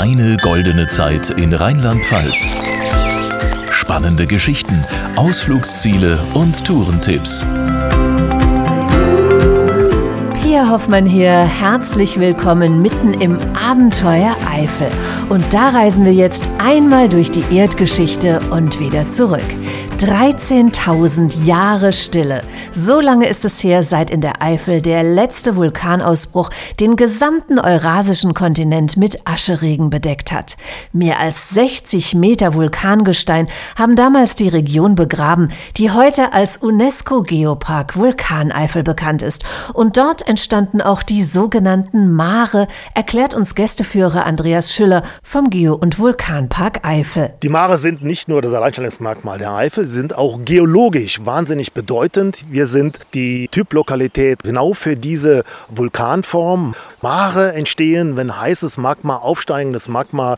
Deine goldene Zeit in Rheinland-Pfalz. Spannende Geschichten, Ausflugsziele und Tourentipps. Pia Hoffmann hier, herzlich willkommen mitten im Abenteuer Eifel. Und da reisen wir jetzt einmal durch die Erdgeschichte und wieder zurück. 13.000 Jahre Stille. So lange ist es her, seit in der Eifel der letzte Vulkanausbruch den gesamten eurasischen Kontinent mit Ascheregen bedeckt hat. Mehr als 60 Meter Vulkangestein haben damals die Region begraben, die heute als UNESCO-Geopark Vulkaneifel bekannt ist. Und dort entstanden auch die sogenannten Mare, erklärt uns Gästeführer Andreas Schüller vom Geo- und Vulkanpark Eifel. Die Mare sind nicht nur das Alleinstellungsmerkmal der Eifel, sind auch geologisch wahnsinnig bedeutend. Wir sind die Typlokalität genau für diese Vulkanform. Mare entstehen, wenn heißes Magma, aufsteigendes Magma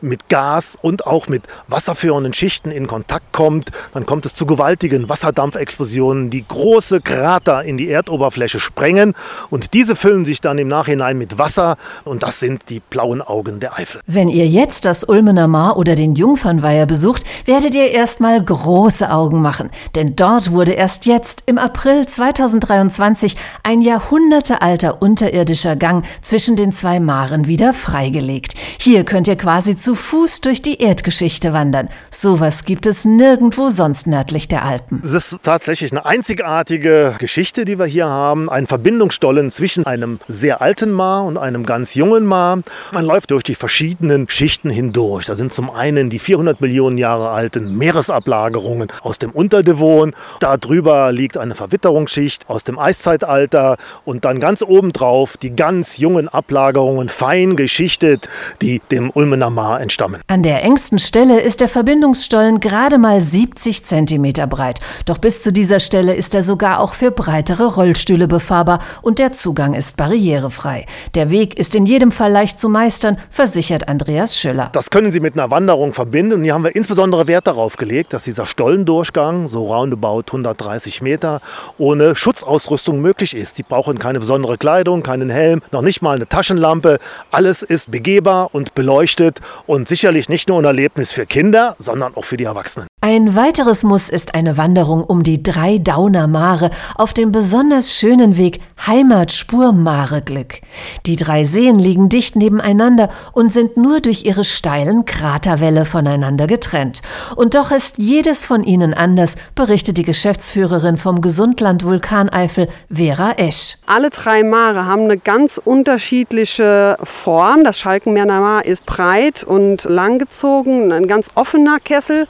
mit Gas und auch mit wasserführenden Schichten in Kontakt kommt. Dann kommt es zu gewaltigen Wasserdampfexplosionen, die große Krater in die Erdoberfläche sprengen und diese füllen sich dann im Nachhinein mit Wasser und das sind die blauen Augen der Eifel. Wenn ihr jetzt das Ulmener Mar oder den Jungfernweiher besucht, werdet ihr erstmal große Augen machen, denn dort wurde erst jetzt im April 2023 ein jahrhundertealter unterirdischer Gang zwischen den zwei Maren wieder freigelegt. Hier könnt ihr quasi zu Fuß durch die Erdgeschichte wandern. Sowas gibt es nirgendwo sonst nördlich der Alpen. Es ist tatsächlich eine einzigartige Geschichte, die wir hier haben. Ein Verbindungsstollen zwischen einem sehr alten Mar und einem ganz jungen Mar. Man läuft durch die verschiedenen Schichten hindurch. Da sind zum einen die 400 Millionen Jahre alten Meeresablagerungen aus dem Unterdevon. Da drüber liegt eine Verwitterungsschicht aus dem Eiszeitalter und dann ganz obendrauf die ganz jungen Ablagerungen, fein geschichtet, die dem Ulmener Mar entstammen. An der engsten Stelle ist der Verbindungsstollen gerade mal 70 Zentimeter breit. Doch bis zu dieser Stelle ist er sogar auch für breitere Rollstühle befahrbar und der Zugang ist barrierefrei. Der Weg ist in jedem Fall leicht zu meistern, versichert Andreas Schüller. Das können Sie mit einer Wanderung verbinden und hier haben wir insbesondere Wert darauf gelegt, dass dieser Stollendurchgang, so roundabout 130 Meter, ohne Schutzausrüstung möglich ist. Sie brauchen keine besondere Kleidung, keinen Helm, noch nicht mal eine Taschenlampe. Alles ist begehbar und beleuchtet und sicherlich nicht nur ein Erlebnis für Kinder, sondern auch für die Erwachsenen. Ein weiteres Muss ist eine Wanderung um die drei Dauner Mare auf dem besonders schönen Weg Heimatspur Mareglück. Die drei Seen liegen dicht nebeneinander und sind nur durch ihre steilen Kraterwälle voneinander getrennt. Und doch ist jedes von ihnen anders, berichtet die Geschäftsführerin vom Gesundland Vulkaneifel, Vera Esch. Alle drei Mare haben eine ganz unterschiedliche Form. Das Schalkenmeerner ist breit und langgezogen, ein ganz offener Kessel.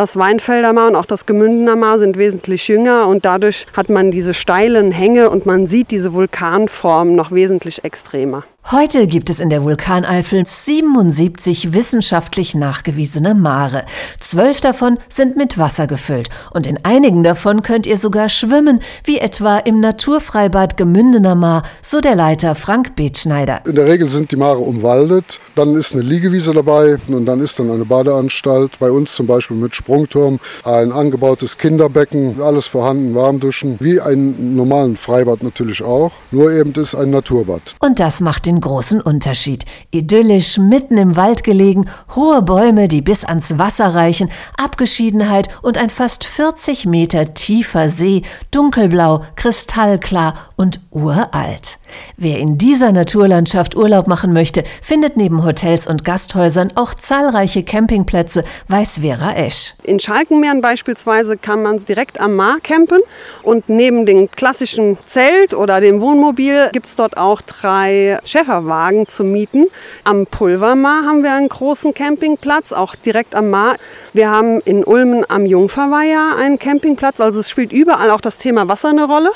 Das Weinfelder Mar und auch das Gemündener Mar sind wesentlich jünger und dadurch hat man diese steilen Hänge und man sieht diese Vulkanform noch wesentlich extremer. Heute gibt es in der Vulkaneifel 77 wissenschaftlich nachgewiesene Mare. Zwölf davon sind mit Wasser gefüllt und in einigen davon könnt ihr sogar schwimmen, wie etwa im Naturfreibad Gemündener Mar, so der Leiter Frank Betschneider. In der Regel sind die Mare umwaldet, dann ist eine Liegewiese dabei und dann ist dann eine Badeanstalt, bei uns zum Beispiel mit Sprungturm, ein angebautes Kinderbecken, alles vorhanden, Warmduschen, wie ein normalen Freibad natürlich auch, nur eben ist ein Naturbad. Und das macht den großen Unterschied. Idyllisch, mitten im Wald gelegen, hohe Bäume, die bis ans Wasser reichen, Abgeschiedenheit und ein fast 40 Meter tiefer See, dunkelblau, kristallklar und uralt. Wer in dieser Naturlandschaft Urlaub machen möchte, findet neben Hotels und Gasthäusern auch zahlreiche Campingplätze, weiß Vera Esch. In Schalkenmeeren beispielsweise kann man direkt am Mar campen und neben dem klassischen Zelt oder dem Wohnmobil gibt es dort auch drei Schäferwagen zu mieten. Am Pulvermar haben wir einen großen Campingplatz, auch direkt am Mar. Wir haben in Ulmen am Jungferweiher einen Campingplatz, also es spielt überall auch das Thema Wasser eine Rolle.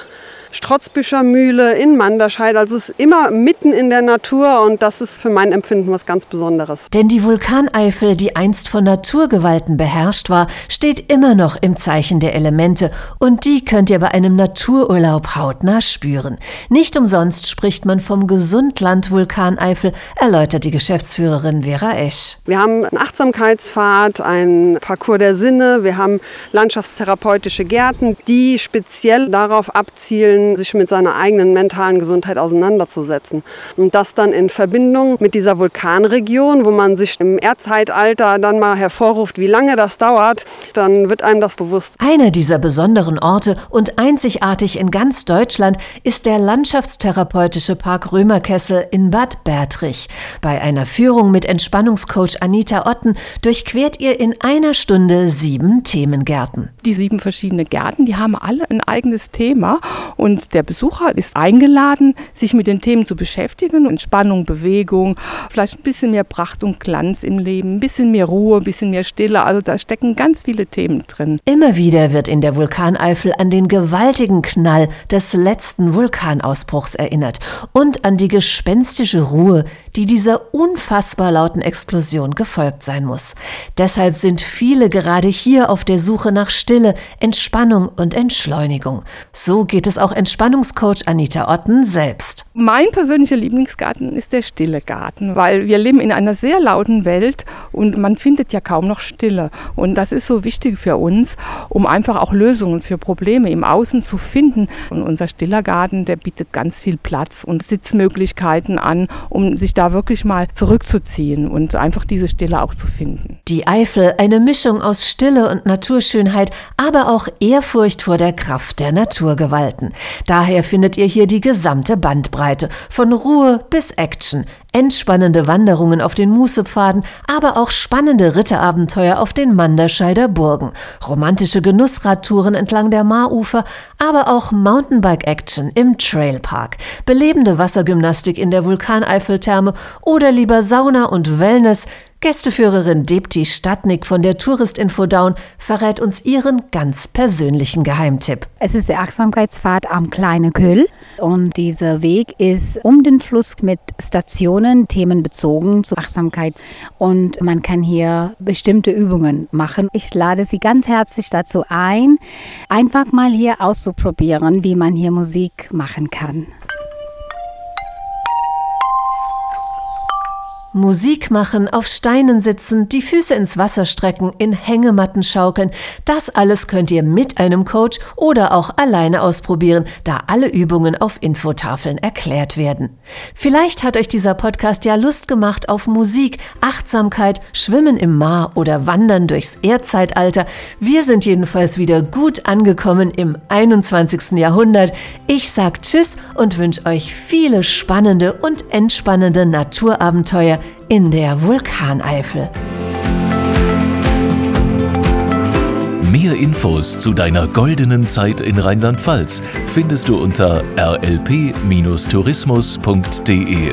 Strotzbüscher Mühle in Manderscheid. Also es ist immer mitten in der Natur und das ist für mein Empfinden was ganz Besonderes. Denn die Vulkaneifel, die einst von Naturgewalten beherrscht war, steht immer noch im Zeichen der Elemente und die könnt ihr bei einem Natururlaub hautnah spüren. Nicht umsonst spricht man vom Gesundland Vulkaneifel, erläutert die Geschäftsführerin Vera Esch. Wir haben einen Achtsamkeitspfad, einen Parcours der Sinne, wir haben landschaftstherapeutische Gärten, die speziell darauf abzielen, sich mit seiner eigenen mentalen Gesundheit auseinanderzusetzen. Und das dann in Verbindung mit dieser Vulkanregion, wo man sich im Erdzeitalter dann mal hervorruft, wie lange das dauert, dann wird einem das bewusst. Einer dieser besonderen Orte und einzigartig in ganz Deutschland ist der Landschaftstherapeutische Park Römerkessel in Bad Bertrich. Bei einer Führung mit Entspannungscoach Anita Otten durchquert ihr in einer Stunde sieben Themengärten. Die sieben verschiedene Gärten, die haben alle ein eigenes Thema und der Besucher ist eingeladen, sich mit den Themen zu beschäftigen. Entspannung, Bewegung, vielleicht ein bisschen mehr Pracht und Glanz im Leben, ein bisschen mehr Ruhe, ein bisschen mehr Stille. Also da stecken ganz viele Themen drin. Immer wieder wird in der Vulkaneifel an den gewaltigen Knall des letzten Vulkanausbruchs erinnert und an die gespenstische Ruhe, die dieser unfassbar lauten Explosion gefolgt sein muss. Deshalb sind viele gerade hier auf der Suche nach Stille, Entspannung und Entschleunigung. So geht es auch Entspannungscoach Anita Otten selbst. Mein persönlicher Lieblingsgarten ist der stille Garten, weil wir leben in einer sehr lauten Welt und man findet ja kaum noch Stille. Und das ist so wichtig für uns, um einfach auch Lösungen für Probleme im Außen zu finden. Und unser stiller Garten, der bietet ganz viel Platz und Sitzmöglichkeiten an, um sich da wirklich mal zurückzuziehen und einfach diese Stille auch zu finden. Die Eifel, eine Mischung aus Stille und Naturschönheit, aber auch Ehrfurcht vor der Kraft der Naturgewalten. Daher findet ihr hier die gesamte Bandbreite, von Ruhe bis Action, entspannende Wanderungen auf den Mußepfaden, aber auch spannende Ritterabenteuer auf den Manderscheider Burgen, romantische Genussradtouren entlang der Maarufer, aber auch Mountainbike-Action im Trailpark, belebende Wassergymnastik in der Vulkaneifeltherme oder lieber Sauna und Wellness, Gästeführerin Depti Stadnik von der Touristinfo Down verrät uns ihren ganz persönlichen Geheimtipp. Es ist der Achtsamkeitsfahrt am Kleine Köhl und dieser Weg ist um den Fluss mit Stationen themenbezogen zur Achtsamkeit und man kann hier bestimmte Übungen machen. Ich lade Sie ganz herzlich dazu ein, einfach mal hier auszuprobieren, wie man hier Musik machen kann. Musik machen, auf Steinen sitzen, die Füße ins Wasser strecken, in Hängematten schaukeln, das alles könnt ihr mit einem Coach oder auch alleine ausprobieren, da alle Übungen auf Infotafeln erklärt werden. Vielleicht hat euch dieser Podcast ja Lust gemacht auf Musik, Achtsamkeit, Schwimmen im Mar oder Wandern durchs Erdzeitalter. Wir sind jedenfalls wieder gut angekommen im 21. Jahrhundert. Ich sag Tschüss und wünsche euch viele spannende und entspannende Naturabenteuer in der Vulkaneifel. Mehr Infos zu deiner goldenen Zeit in Rheinland-Pfalz findest du unter rlp-tourismus.de.